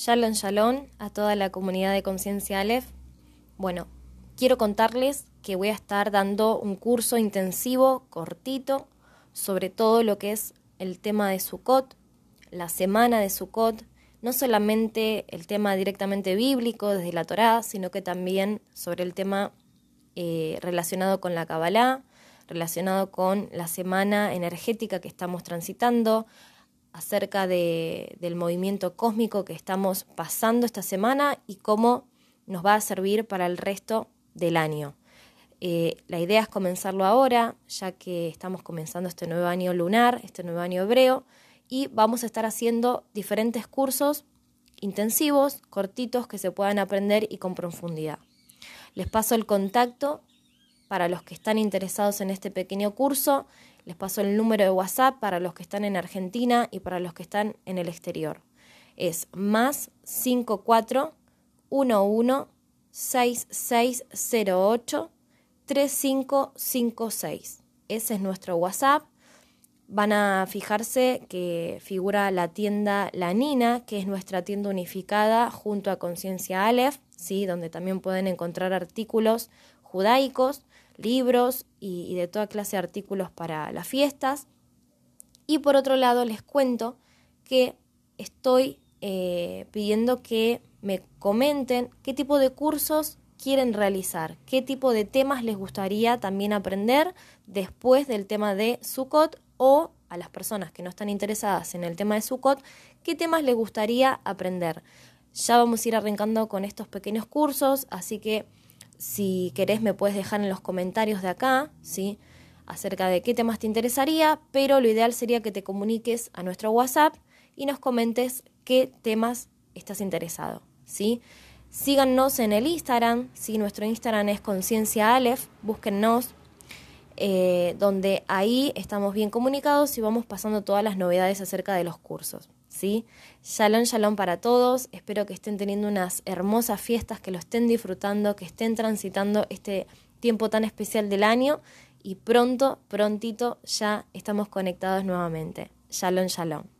Shalom Shalom a toda la comunidad de Conciencia Aleph. Bueno, quiero contarles que voy a estar dando un curso intensivo, cortito, sobre todo lo que es el tema de Sukkot, la semana de Sukkot, no solamente el tema directamente bíblico desde la Torá, sino que también sobre el tema eh, relacionado con la Kabbalah, relacionado con la semana energética que estamos transitando, acerca de, del movimiento cósmico que estamos pasando esta semana y cómo nos va a servir para el resto del año. Eh, la idea es comenzarlo ahora, ya que estamos comenzando este nuevo año lunar, este nuevo año hebreo, y vamos a estar haciendo diferentes cursos intensivos, cortitos, que se puedan aprender y con profundidad. Les paso el contacto para los que están interesados en este pequeño curso les paso el número de WhatsApp para los que están en Argentina y para los que están en el exterior. Es más 5411 6608 3556. Ese es nuestro WhatsApp. Van a fijarse que figura la tienda La Nina, que es nuestra tienda unificada junto a Conciencia Aleph, ¿sí? donde también pueden encontrar artículos judaicos libros y, de toda clase de artículos para las fiestas. Y por otro lado les cuento que estoy eh, pidiendo que me comenten qué tipo de cursos quieren realizar, qué tipo de temas les gustaría también aprender después del tema de Sukkot o a las personas que no están interesadas en el tema de Sukkot, qué temas les gustaría aprender. Ya vamos a ir arrancando con estos pequeños cursos, así que si querés me puedes dejar en los comentarios de acá, ¿sí? Acerca de qué temas te interesaría, pero lo ideal sería que te comuniques a nuestro WhatsApp y nos comentes qué temas estás interesado, ¿sí? Síganos en el Instagram, ¿sí? Nuestro Instagram es Conciencia Aleph, búsquennos, eh, donde ahí estamos bien comunicados y vamos pasando todas las novedades acerca de los cursos. ¿Sí? Shalom, shalom para todos. Espero que estén teniendo unas hermosas fiestas, que lo estén disfrutando, que estén transitando este tiempo tan especial del año y pronto, prontito ya estamos conectados nuevamente. Shalom, shalom.